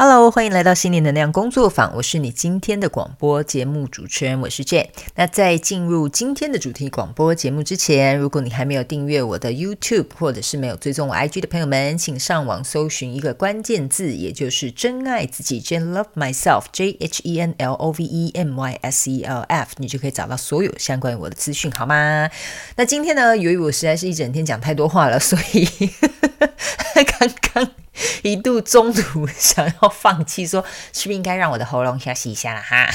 Hello，欢迎来到心灵能量工作坊。我是你今天的广播节目主持人，我是 Jane。那在进入今天的主题广播节目之前，如果你还没有订阅我的 YouTube，或者是没有追踪我 IG 的朋友们，请上网搜寻一个关键字，也就是“真爱自己 ”，Jane Love Myself，J H E N L O V E M Y S E L F，你就可以找到所有相关于我的资讯，好吗？那今天呢，由于我实在是一整天讲太多话了，所以 刚刚。一度中途想要放弃，说是不是应该让我的喉咙休息一下了哈？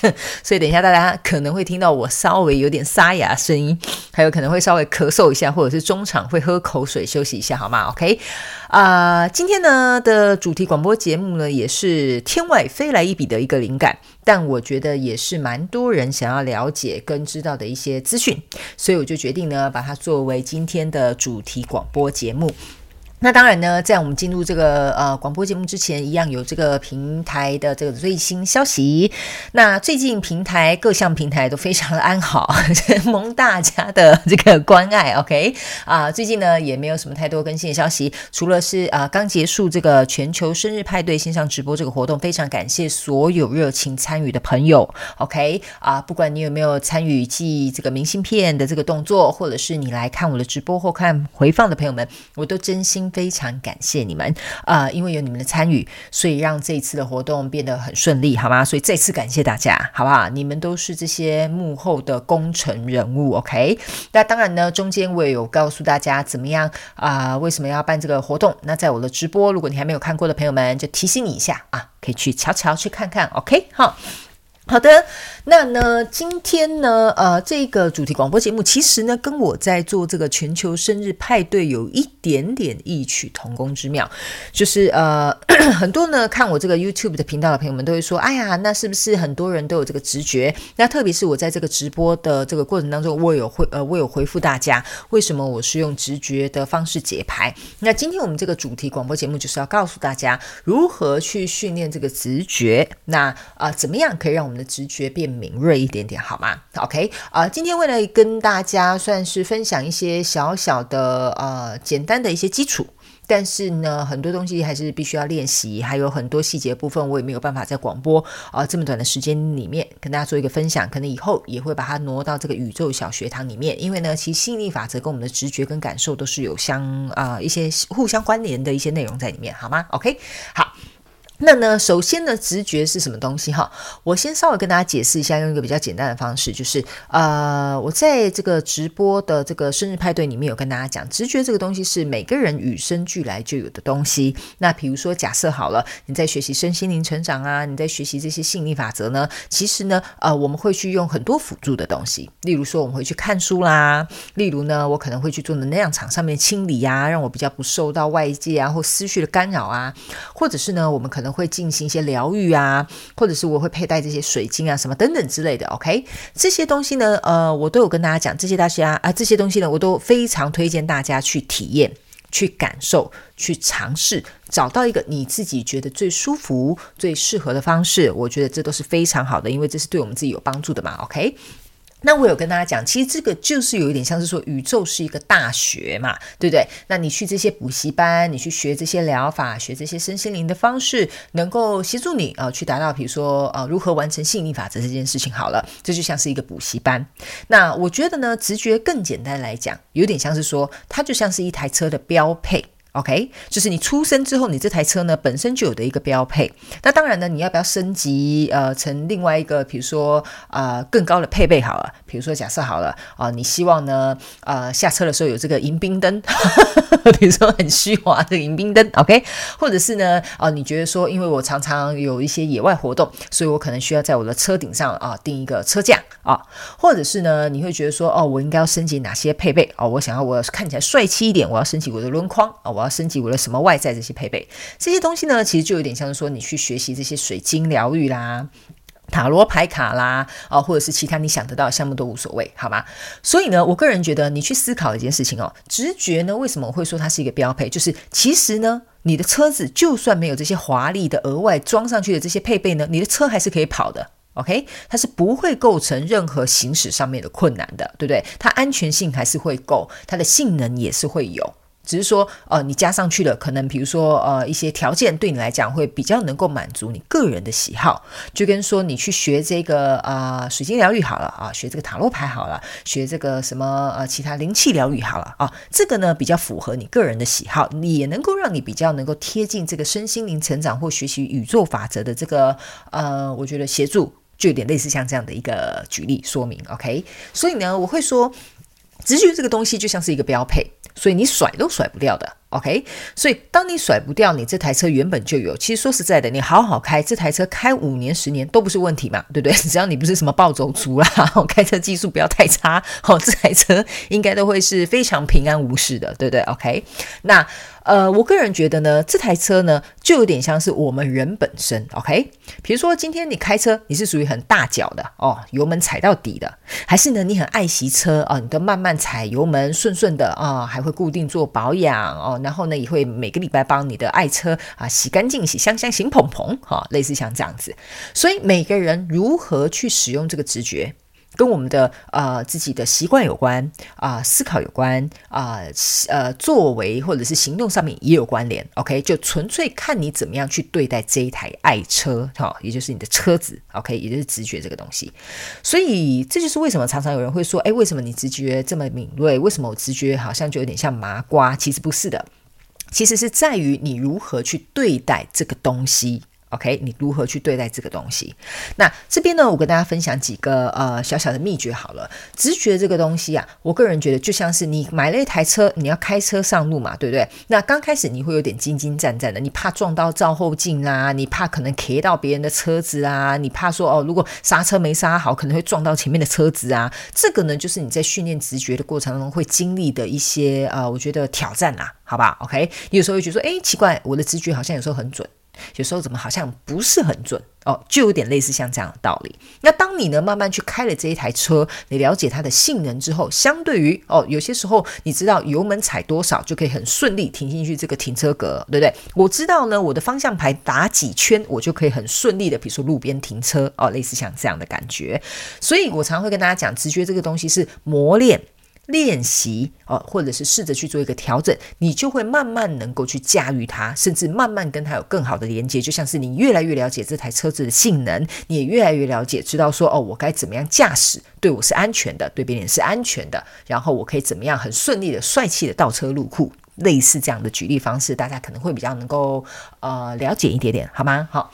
所以等一下大家可能会听到我稍微有点沙哑声音，还有可能会稍微咳嗽一下，或者是中场会喝口水休息一下，好吗？OK，啊、今天呢的主题广播节目呢，也是天外飞来一笔的一个灵感，但我觉得也是蛮多人想要了解跟知道的一些资讯，所以我就决定呢，把它作为今天的主题广播节目。那当然呢，在我们进入这个呃广播节目之前，一样有这个平台的这个最新消息。那最近平台各项平台都非常的安好，蒙大家的这个关爱。OK 啊、最近呢也没有什么太多更新的消息，除了是啊、刚结束这个全球生日派对线上直播这个活动，非常感谢所有热情参与的朋友。OK 啊、不管你有没有参与寄这个明信片的这个动作，或者是你来看我的直播或看回放的朋友们，我都真心。非常感谢你们啊、呃，因为有你们的参与，所以让这一次的活动变得很顺利，好吗？所以再次感谢大家，好不好？你们都是这些幕后的功臣人物，OK？那当然呢，中间我也有告诉大家怎么样啊、为什么要办这个活动？那在我的直播，如果你还没有看过的朋友们，就提醒你一下啊，可以去瞧瞧去看看，OK？好。好的，那呢，今天呢，呃，这个主题广播节目其实呢，跟我在做这个全球生日派对有一点点异曲同工之妙，就是呃，很多呢看我这个 YouTube 的频道的朋友们都会说，哎呀，那是不是很多人都有这个直觉？那特别是我在这个直播的这个过程当中，我有回呃，我有回复大家，为什么我是用直觉的方式解牌？那今天我们这个主题广播节目就是要告诉大家如何去训练这个直觉，那啊、怎么样可以让我们的直觉变敏锐一点点好吗？OK 啊、呃，今天为了跟大家算是分享一些小小的呃简单的一些基础，但是呢，很多东西还是必须要练习，还有很多细节部分我也没有办法在广播啊、这么短的时间里面跟大家做一个分享，可能以后也会把它挪到这个宇宙小学堂里面，因为呢，其实吸引力法则跟我们的直觉跟感受都是有相啊、呃、一些互相关联的一些内容在里面，好吗？OK 好。那呢，首先呢，直觉是什么东西哈？我先稍微跟大家解释一下，用一个比较简单的方式，就是呃，我在这个直播的这个生日派对里面有跟大家讲，直觉这个东西是每个人与生俱来就有的东西。那比如说，假设好了，你在学习身心灵成长啊，你在学习这些吸引力法则呢，其实呢，呃，我们会去用很多辅助的东西，例如说我们会去看书啦，例如呢，我可能会去做能量场上面清理呀、啊，让我比较不受到外界啊或思绪的干扰啊，或者是呢，我们可能会进行一些疗愈啊，或者是我会佩戴这些水晶啊，什么等等之类的。OK，这些东西呢，呃，我都有跟大家讲，这些大家啊，这些东西呢，我都非常推荐大家去体验、去感受、去尝试，找到一个你自己觉得最舒服、最适合的方式。我觉得这都是非常好的，因为这是对我们自己有帮助的嘛。OK。那我有跟大家讲，其实这个就是有一点像是说，宇宙是一个大学嘛，对不对？那你去这些补习班，你去学这些疗法，学这些身心灵的方式，能够协助你啊、呃，去达到比如说啊、呃，如何完成吸引力法则这件事情。好了，这就像是一个补习班。那我觉得呢，直觉更简单来讲，有点像是说，它就像是一台车的标配。OK，就是你出生之后，你这台车呢本身就有的一个标配。那当然呢，你要不要升级呃成另外一个，比如说呃更高的配备好了？比如说假设好了啊、你希望呢呃下车的时候有这个迎宾灯，比如说很虚华的迎宾灯，OK？或者是呢啊、你觉得说，因为我常常有一些野外活动，所以我可能需要在我的车顶上啊定、一个车架啊，或者是呢你会觉得说哦，我应该要升级哪些配备哦？我想要我看起来帅气一点，我要升级我的轮框啊，我要。升级为了什么外在这些配备，这些东西呢，其实就有点像是说你去学习这些水晶疗愈啦、塔罗牌卡啦，啊，或者是其他你想得到的项目都无所谓，好吗？所以呢，我个人觉得你去思考一件事情哦，直觉呢，为什么我会说它是一个标配？就是其实呢，你的车子就算没有这些华丽的额外装上去的这些配备呢，你的车还是可以跑的。OK，它是不会构成任何行驶上面的困难的，对不对？它安全性还是会够，它的性能也是会有。只是说，呃，你加上去了，可能比如说，呃，一些条件对你来讲会比较能够满足你个人的喜好，就跟说你去学这个啊、水晶疗愈好了啊，学这个塔罗牌好了，学这个什么呃，其他灵气疗愈好了啊，这个呢比较符合你个人的喜好，也能够让你比较能够贴近这个身心灵成长或学习宇宙法则的这个呃，我觉得协助就有点类似像这样的一个举例说明，OK？所以呢，我会说，直觉这个东西就像是一个标配。所以你甩都甩不掉的。，OK？所以当你甩不掉，你这台车原本就有。其实说实在的，你好好开这台车，开五年、十年都不是问题嘛，对不对？只要你不是什么暴走族啦，开车技术不要太差，哦，这台车应该都会是非常平安无事的，对不对？OK？那。呃，我个人觉得呢，这台车呢，就有点像是我们人本身，OK？比如说今天你开车，你是属于很大脚的哦，油门踩到底的，还是呢你很爱惜车啊、哦，你都慢慢踩油门，顺顺的啊、哦，还会固定做保养哦，然后呢也会每个礼拜帮你的爱车啊洗干净、洗香香、洗蓬蓬，哈、类似像这样子。所以每个人如何去使用这个直觉？跟我们的呃自己的习惯有关啊、思考有关啊，呃，作为或者是行动上面也有关联。OK，就纯粹看你怎么样去对待这一台爱车，哈、也就是你的车子。OK，也就是直觉这个东西。所以这就是为什么常常有人会说，哎，为什么你直觉这么敏锐？为什么我直觉好像就有点像麻瓜？其实不是的，其实是在于你如何去对待这个东西。OK，你如何去对待这个东西？那这边呢，我跟大家分享几个呃小小的秘诀好了。直觉这个东西啊，我个人觉得就像是你买了一台车，你要开车上路嘛，对不对？那刚开始你会有点惊惊战战的，你怕撞到照后镜啊，你怕可能 K 到别人的车子啊，你怕说哦，如果刹车没刹好，可能会撞到前面的车子啊。这个呢，就是你在训练直觉的过程当中会经历的一些呃，我觉得挑战啦，好吧？OK，你有时候会觉得说，哎，奇怪，我的直觉好像有时候很准。有时候怎么好像不是很准哦，就有点类似像这样的道理。那当你呢慢慢去开了这一台车，你了解它的性能之后，相对于哦，有些时候你知道油门踩多少就可以很顺利停进去这个停车格，对不对？我知道呢，我的方向盘打几圈，我就可以很顺利的，比如说路边停车哦，类似像这样的感觉。所以我常会跟大家讲，直觉这个东西是磨练。练习哦，或者是试着去做一个调整，你就会慢慢能够去驾驭它，甚至慢慢跟它有更好的连接。就像是你越来越了解这台车子的性能，你也越来越了解，知道说哦，我该怎么样驾驶，对我是安全的，对别人是安全的，然后我可以怎么样很顺利的、帅气的倒车入库，类似这样的举例方式，大家可能会比较能够呃了解一点点，好吗？好。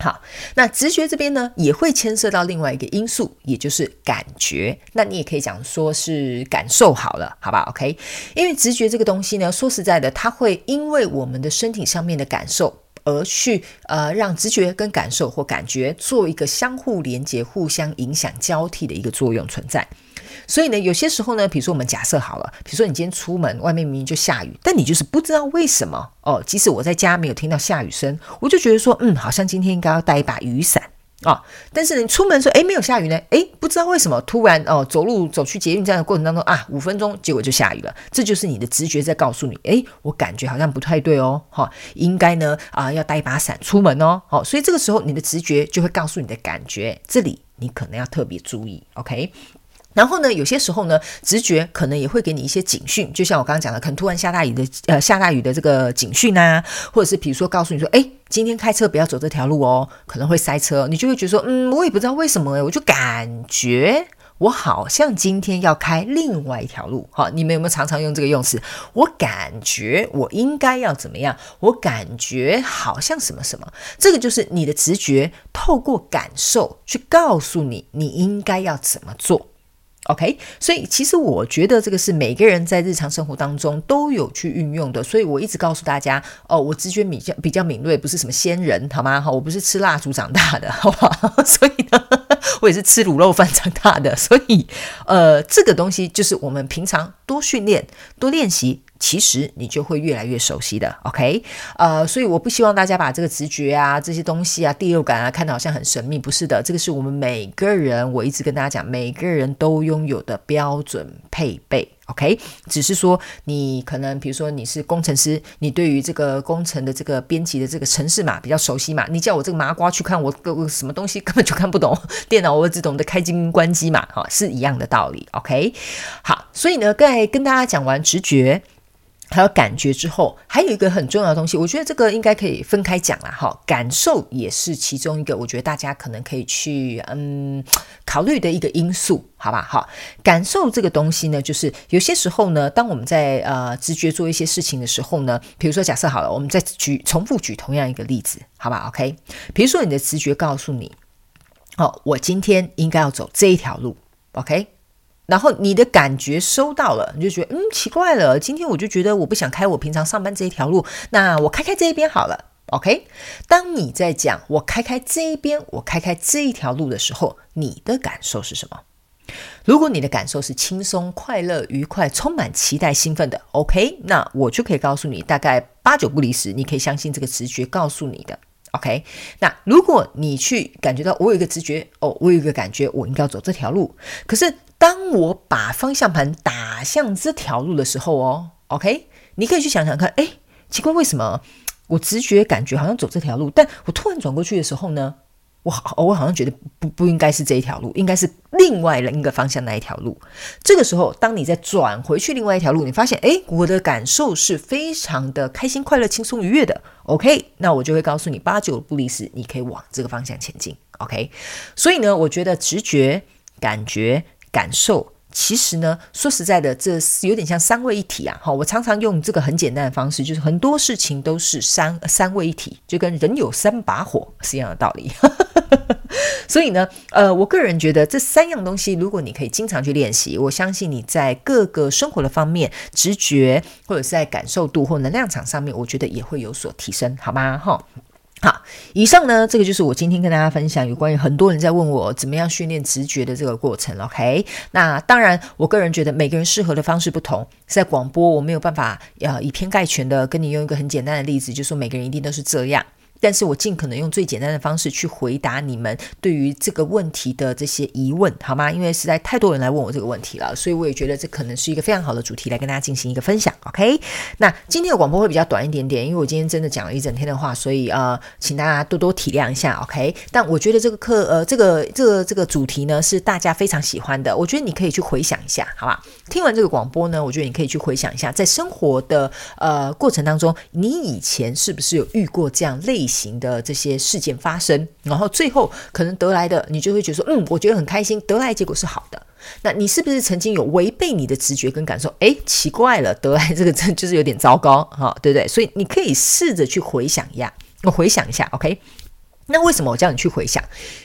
好，那直觉这边呢，也会牵涉到另外一个因素，也就是感觉。那你也可以讲说是感受好了，好吧？OK，因为直觉这个东西呢，说实在的，它会因为我们的身体上面的感受而去呃，让直觉跟感受或感觉做一个相互连接、互相影响、交替的一个作用存在。所以呢，有些时候呢，比如说我们假设好了，比如说你今天出门，外面明明就下雨，但你就是不知道为什么哦。即使我在家没有听到下雨声，我就觉得说，嗯，好像今天应该要带一把雨伞啊、哦。但是你出门说，诶，没有下雨呢，诶，不知道为什么突然哦，走路走去捷运站的过程当中啊，五分钟结果就下雨了。这就是你的直觉在告诉你，诶，我感觉好像不太对哦，哈、哦，应该呢啊要带一把伞出门哦。好、哦，所以这个时候你的直觉就会告诉你的感觉，这里你可能要特别注意，OK。然后呢，有些时候呢，直觉可能也会给你一些警讯，就像我刚刚讲的，可能突然下大雨的，呃，下大雨的这个警讯啊，或者是比如说告诉你说，哎，今天开车不要走这条路哦，可能会塞车，你就会觉得说，嗯，我也不知道为什么诶，我就感觉我好像今天要开另外一条路。好，你们有没有常常用这个用词？我感觉我应该要怎么样？我感觉好像什么什么，这个就是你的直觉透过感受去告诉你，你应该要怎么做。OK，所以其实我觉得这个是每个人在日常生活当中都有去运用的，所以我一直告诉大家哦，我直觉比较比较敏锐，不是什么仙人，好吗？哈，我不是吃蜡烛长大的，好不好？所以呢，我也是吃卤肉饭长大的，所以呃，这个东西就是我们平常多训练、多练习。其实你就会越来越熟悉的，OK？呃，所以我不希望大家把这个直觉啊、这些东西啊、第六感啊看得好像很神秘，不是的，这个是我们每个人，我一直跟大家讲，每个人都拥有的标准配备，OK？只是说你可能，比如说你是工程师，你对于这个工程的这个编辑的这个程式码比较熟悉嘛，你叫我这个麻瓜去看我个什么东西根本就看不懂，电脑我只懂得开机关机嘛，哈，是一样的道理，OK？好，所以呢，刚才跟大家讲完直觉。还有感觉之后，还有一个很重要的东西，我觉得这个应该可以分开讲了哈。感受也是其中一个，我觉得大家可能可以去嗯考虑的一个因素，好吧？哈，感受这个东西呢，就是有些时候呢，当我们在呃直觉做一些事情的时候呢，比如说假设好了，我们再举重复举同样一个例子，好吧？OK，比如说你的直觉告诉你，哦，我今天应该要走这一条路，OK。然后你的感觉收到了，你就觉得嗯奇怪了，今天我就觉得我不想开我平常上班这一条路，那我开开这一边好了，OK。当你在讲我开开这一边，我开开这一条路的时候，你的感受是什么？如果你的感受是轻松、快乐、愉快、充满期待、兴奋的，OK，那我就可以告诉你，大概八九不离十，你可以相信这个直觉告诉你的，OK。那如果你去感觉到我有一个直觉，哦，我有一个感觉，我应该要走这条路，可是。当我把方向盘打向这条路的时候哦，OK，你可以去想想看，哎，奇怪，为什么我直觉感觉好像走这条路，但我突然转过去的时候呢，我好，我好像觉得不不应该是这一条路，应该是另外另一个方向那一条路。这个时候，当你再转回去另外一条路，你发现，哎，我的感受是非常的开心、快乐、轻松、愉悦的。OK，那我就会告诉你，八九不离十，你可以往这个方向前进。OK，所以呢，我觉得直觉感觉。感受其实呢，说实在的，这有点像三位一体啊。哈，我常常用这个很简单的方式，就是很多事情都是三三位一体，就跟人有三把火是一样的道理。所以呢，呃，我个人觉得这三样东西，如果你可以经常去练习，我相信你在各个生活的方面，直觉或者是在感受度或能量场上面，我觉得也会有所提升，好吗？哈。好，以上呢，这个就是我今天跟大家分享有关于很多人在问我怎么样训练直觉的这个过程。OK，那当然，我个人觉得每个人适合的方式不同，在广播我没有办法呃以偏概全的跟你用一个很简单的例子，就说每个人一定都是这样。但是我尽可能用最简单的方式去回答你们对于这个问题的这些疑问，好吗？因为实在太多人来问我这个问题了，所以我也觉得这可能是一个非常好的主题来跟大家进行一个分享。OK，那今天的广播会比较短一点点，因为我今天真的讲了一整天的话，所以呃，请大家多多体谅一下。OK，但我觉得这个课呃，这个这个这个主题呢是大家非常喜欢的，我觉得你可以去回想一下，好吧？听完这个广播呢，我觉得你可以去回想一下，在生活的呃过程当中，你以前是不是有遇过这样类型的这些事件发生，然后最后可能得来的，你就会觉得说，嗯，我觉得很开心，得来结果是好的。那你是不是曾经有违背你的直觉跟感受？诶，奇怪了，得来这个真就是有点糟糕，哈，对不对？所以你可以试着去回想一下，我回想一下，OK？那为什么我叫你去回想？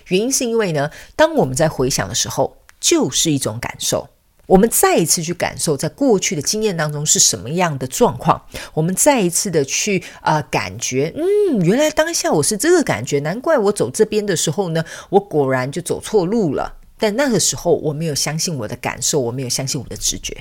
原因是因为呢，当我们在回想的时候，就是一种感受。我们再一次去感受，在过去的经验当中是什么样的状况。我们再一次的去啊、感觉，嗯，原来当下我是这个感觉，难怪我走这边的时候呢，我果然就走错路了。但那个时候我没有相信我的感受，我没有相信我的直觉。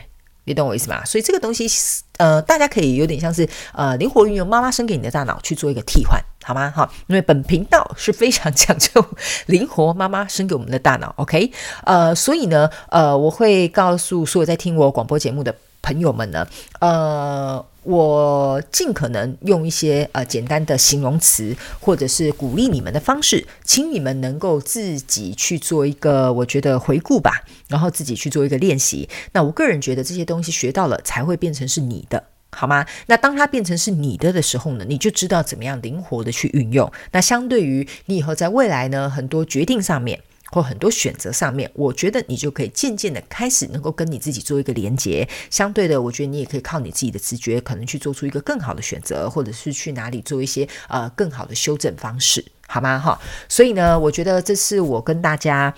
你懂我意思吗？所以这个东西，呃，大家可以有点像是呃，灵活运用妈妈生给你的大脑去做一个替换，好吗？好，因为本频道是非常讲究灵活妈妈生给我们的大脑，OK？呃，所以呢，呃，我会告诉所有在听我广播节目的朋友们呢，呃。我尽可能用一些呃简单的形容词，或者是鼓励你们的方式，请你们能够自己去做一个我觉得回顾吧，然后自己去做一个练习。那我个人觉得这些东西学到了才会变成是你的，好吗？那当它变成是你的的时候呢，你就知道怎么样灵活的去运用。那相对于你以后在未来呢，很多决定上面。或很多选择上面，我觉得你就可以渐渐的开始能够跟你自己做一个连接。相对的，我觉得你也可以靠你自己的直觉，可能去做出一个更好的选择，或者是去哪里做一些呃更好的修正方式，好吗？哈，所以呢，我觉得这是我跟大家。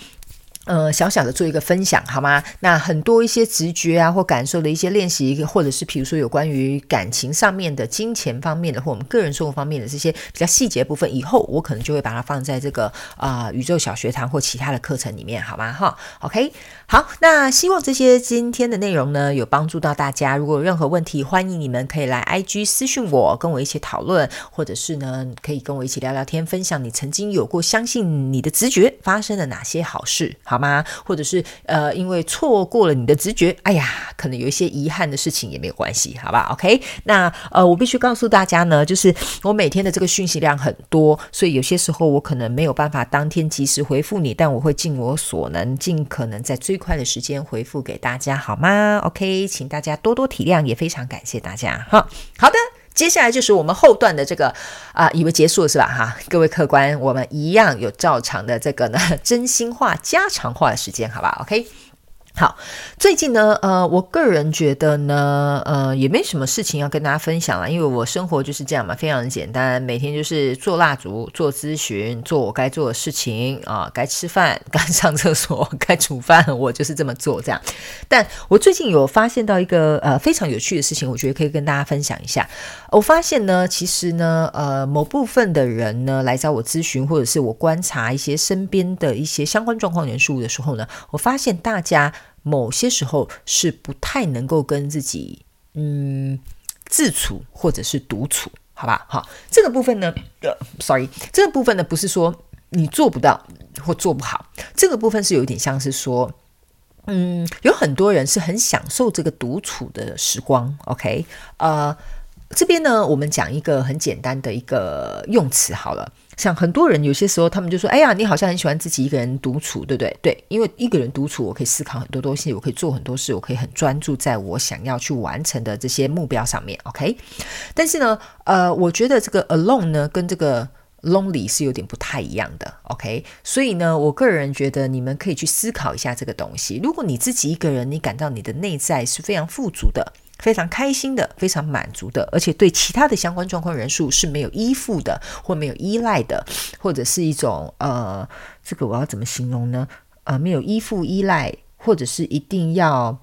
呃，小小的做一个分享好吗？那很多一些直觉啊或感受的一些练习，或者是比如说有关于感情上面的、金钱方面的，或我们个人生活方面的这些比较细节部分，以后我可能就会把它放在这个啊、宇宙小学堂或其他的课程里面，好吗？哈，OK，好，那希望这些今天的内容呢有帮助到大家。如果有任何问题，欢迎你们可以来 IG 私信我，跟我一起讨论，或者是呢可以跟我一起聊聊天，分享你曾经有过相信你的直觉发生了哪些好事。好好吗？或者是呃，因为错过了你的直觉，哎呀，可能有一些遗憾的事情也没有关系，好吧？OK，那呃，我必须告诉大家呢，就是我每天的这个讯息量很多，所以有些时候我可能没有办法当天及时回复你，但我会尽我所能，尽可能在最快的时间回复给大家，好吗？OK，请大家多多体谅，也非常感谢大家哈。好的。接下来就是我们后段的这个啊、以为结束了是吧？哈，各位客官，我们一样有照常的这个呢，真心话家常话的时间，好吧？OK。好，最近呢，呃，我个人觉得呢，呃，也没什么事情要跟大家分享了，因为我生活就是这样嘛，非常简单，每天就是做蜡烛、做咨询、做我该做的事情啊，该吃饭、该上厕所、该煮饭，我就是这么做这样。但我最近有发现到一个呃非常有趣的事情，我觉得可以跟大家分享一下。我发现呢，其实呢，呃，某部分的人呢来找我咨询，或者是我观察一些身边的一些相关状况元素的时候呢，我发现大家。某些时候是不太能够跟自己嗯自处或者是独处，好吧？好，这个部分呢，呃，sorry，这个部分呢不是说你做不到或做不好，这个部分是有点像是说，嗯，有很多人是很享受这个独处的时光，OK？呃，这边呢，我们讲一个很简单的一个用词好了。像很多人有些时候，他们就说：“哎呀，你好像很喜欢自己一个人独处，对不对？”对，因为一个人独处，我可以思考很多东西，我可以做很多事，我可以很专注在我想要去完成的这些目标上面。OK，但是呢，呃，我觉得这个 alone 呢，跟这个 lonely 是有点不太一样的。OK，所以呢，我个人觉得你们可以去思考一下这个东西。如果你自己一个人，你感到你的内在是非常富足的。非常开心的，非常满足的，而且对其他的相关状况人数是没有依附的，或没有依赖的，或者是一种呃，这个我要怎么形容呢？呃，没有依附、依赖，或者是一定要。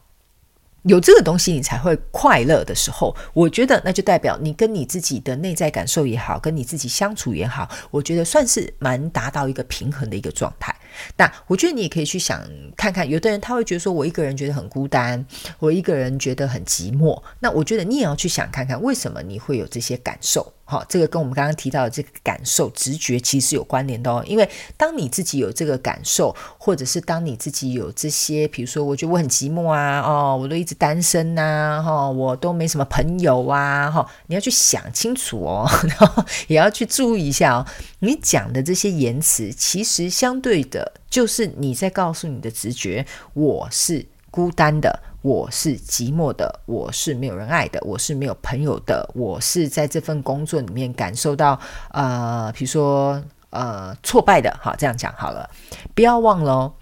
有这个东西，你才会快乐的时候，我觉得那就代表你跟你自己的内在感受也好，跟你自己相处也好，我觉得算是蛮达到一个平衡的一个状态。那我觉得你也可以去想看看，有的人他会觉得说我一个人觉得很孤单，我一个人觉得很寂寞。那我觉得你也要去想看看，为什么你会有这些感受。好，这个跟我们刚刚提到的这个感受、直觉其实有关联的哦。因为当你自己有这个感受，或者是当你自己有这些，比如说，我觉得我很寂寞啊，哦，我都一直单身呐，哈，我都没什么朋友啊，哈，你要去想清楚哦，然后也要去注意一下哦，你讲的这些言辞，其实相对的，就是你在告诉你的直觉，我是孤单的。我是寂寞的，我是没有人爱的，我是没有朋友的，我是在这份工作里面感受到呃，比如说呃挫败的，好，这样讲好了，不要忘了哦，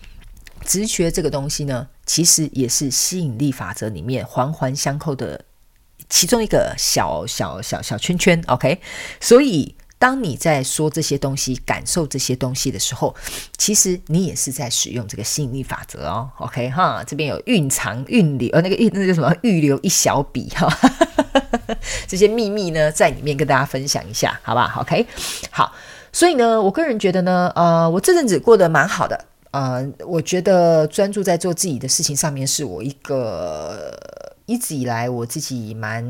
直觉这个东西呢，其实也是吸引力法则里面环环相扣的其中一个小小小小圈圈，OK，所以。当你在说这些东西、感受这些东西的时候，其实你也是在使用这个吸引力法则哦。OK 哈，这边有蕴藏、预留呃，那个预那个什么预留一小笔哈，这些秘密呢，在里面跟大家分享一下，好吧？OK，好，所以呢，我个人觉得呢，呃，我这阵子过得蛮好的，呃，我觉得专注在做自己的事情上面，是我一个。一直以来，我自己蛮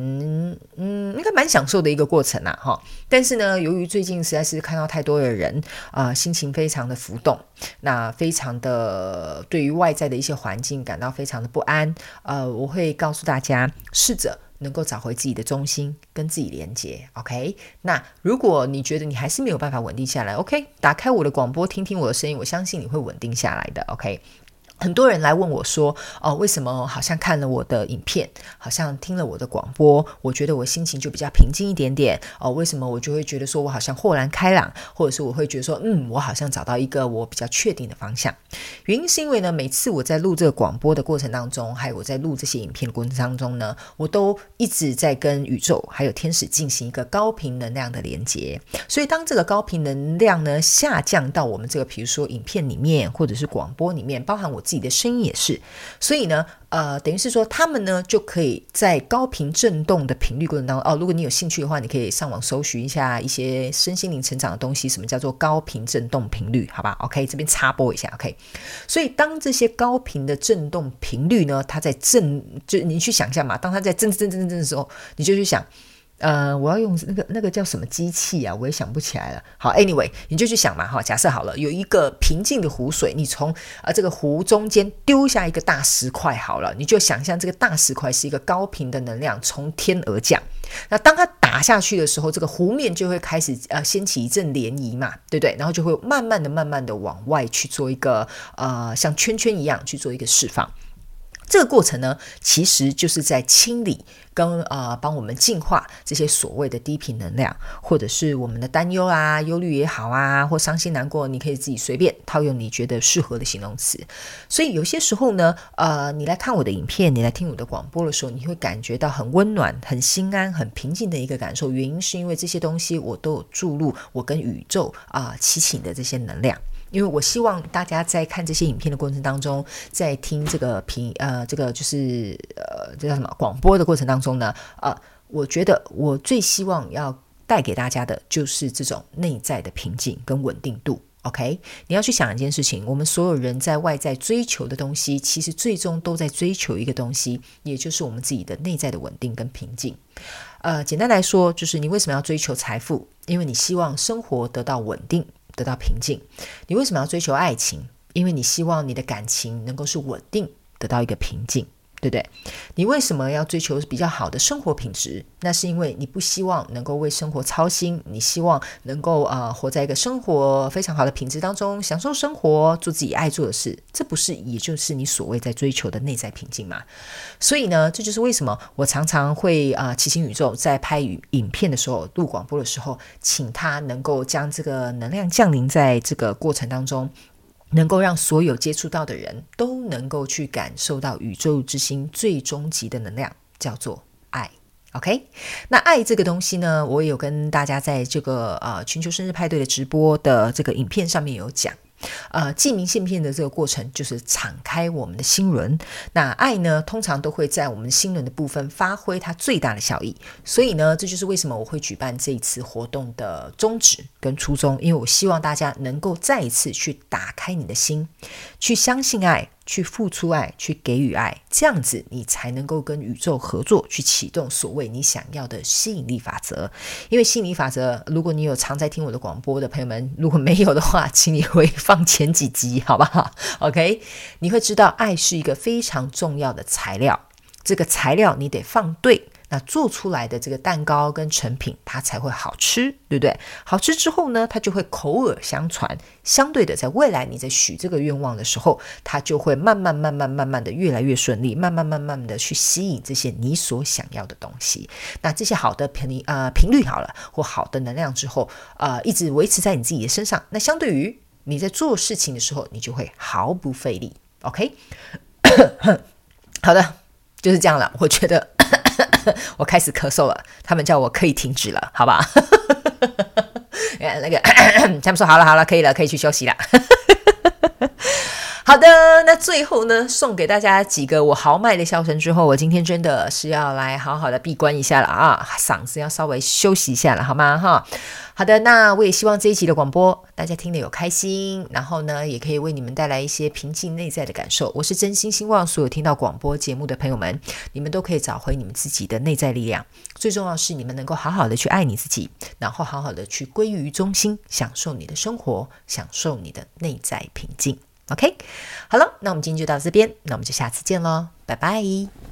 嗯，应该蛮享受的一个过程呐，哈。但是呢，由于最近实在是看到太多的人啊、心情非常的浮动，那非常的对于外在的一些环境感到非常的不安。呃，我会告诉大家，试着能够找回自己的中心，跟自己连接。OK，那如果你觉得你还是没有办法稳定下来，OK，打开我的广播，听听我的声音，我相信你会稳定下来的。OK。很多人来问我说：“哦，为什么好像看了我的影片，好像听了我的广播，我觉得我心情就比较平静一点点？哦，为什么我就会觉得说我好像豁然开朗，或者是我会觉得说，嗯，我好像找到一个我比较确定的方向？原因是因为呢，每次我在录这个广播的过程当中，还有我在录这些影片的过程当中呢，我都一直在跟宇宙还有天使进行一个高频能量的连接。所以，当这个高频能量呢下降到我们这个，比如说影片里面，或者是广播里面，包含我。自己的声音也是，所以呢，呃，等于是说，他们呢就可以在高频震动的频率过程当中，哦，如果你有兴趣的话，你可以上网搜寻一下一些身心灵成长的东西，什么叫做高频震动频率？好吧，OK，这边插播一下，OK。所以当这些高频的震动频率呢，它在震，就你去想象嘛，当它在震震震震震的时候，你就去想。呃，我要用那个那个叫什么机器啊？我也想不起来了。好，anyway，你就去想嘛，哈，假设好了，有一个平静的湖水，你从啊这个湖中间丢下一个大石块，好了，你就想象这个大石块是一个高频的能量从天而降。那当它打下去的时候，这个湖面就会开始呃掀起一阵涟漪嘛，对不对？然后就会慢慢的、慢慢的往外去做一个呃像圈圈一样去做一个释放。这个过程呢，其实就是在清理跟呃帮我们净化这些所谓的低频能量，或者是我们的担忧啊、忧虑也好啊，或伤心难过，你可以自己随便套用你觉得适合的形容词。所以有些时候呢，呃，你来看我的影片，你来听我的广播的时候，你会感觉到很温暖、很心安、很平静的一个感受。原因是因为这些东西我都有注入我跟宇宙啊祈请的这些能量。因为我希望大家在看这些影片的过程当中，在听这个频呃这个就是呃这叫什么广播的过程当中呢，呃，我觉得我最希望要带给大家的就是这种内在的平静跟稳定度。OK，你要去想一件事情，我们所有人在外在追求的东西，其实最终都在追求一个东西，也就是我们自己的内在的稳定跟平静。呃，简单来说，就是你为什么要追求财富？因为你希望生活得到稳定。得到平静，你为什么要追求爱情？因为你希望你的感情能够是稳定，得到一个平静。对不对？你为什么要追求比较好的生活品质？那是因为你不希望能够为生活操心，你希望能够呃活在一个生活非常好的品质当中，享受生活，做自己爱做的事。这不是也就是你所谓在追求的内在平静吗？所以呢，这就是为什么我常常会啊骑行宇宙在拍影片的时候、录广播的时候，请他能够将这个能量降临在这个过程当中。能够让所有接触到的人都能够去感受到宇宙之心最终极的能量，叫做爱。OK，那爱这个东西呢，我有跟大家在这个呃全球生日派对的直播的这个影片上面有讲。呃，寄明信片的这个过程就是敞开我们的心轮。那爱呢，通常都会在我们心轮的部分发挥它最大的效益。所以呢，这就是为什么我会举办这一次活动的宗旨跟初衷，因为我希望大家能够再一次去打开你的心，去相信爱。去付出爱，去给予爱，这样子你才能够跟宇宙合作，去启动所谓你想要的吸引力法则。因为吸引力法则，如果你有常在听我的广播的朋友们，如果没有的话，请你回放前几集，好不好？OK，你会知道爱是一个非常重要的材料，这个材料你得放对。那做出来的这个蛋糕跟成品，它才会好吃，对不对？好吃之后呢，它就会口耳相传。相对的，在未来你在许这个愿望的时候，它就会慢慢、慢慢、慢慢的越来越顺利，慢慢、慢慢的去吸引这些你所想要的东西。那这些好的频率啊，频率好了，或好的能量之后，呃，一直维持在你自己的身上。那相对于你在做事情的时候，你就会毫不费力。OK，好的，就是这样了。我觉得。我开始咳嗽了，他们叫我可以停止了，好吧？那个 他们说好了，好了，可以了，可以去休息了。好的，那最后呢，送给大家几个我豪迈的笑声之后，我今天真的是要来好好的闭关一下了啊，嗓子要稍微休息一下了，好吗？哈，好的，那我也希望这一集的广播大家听得有开心，然后呢，也可以为你们带来一些平静内在的感受。我是真心希望所有听到广播节目的朋友们，你们都可以找回你们自己的内在力量。最重要是你们能够好好的去爱你自己，然后好好的去归于中心，享受你的生活，享受你的内在平静。OK，好了，那我们今天就到这边，那我们就下次见喽，拜拜。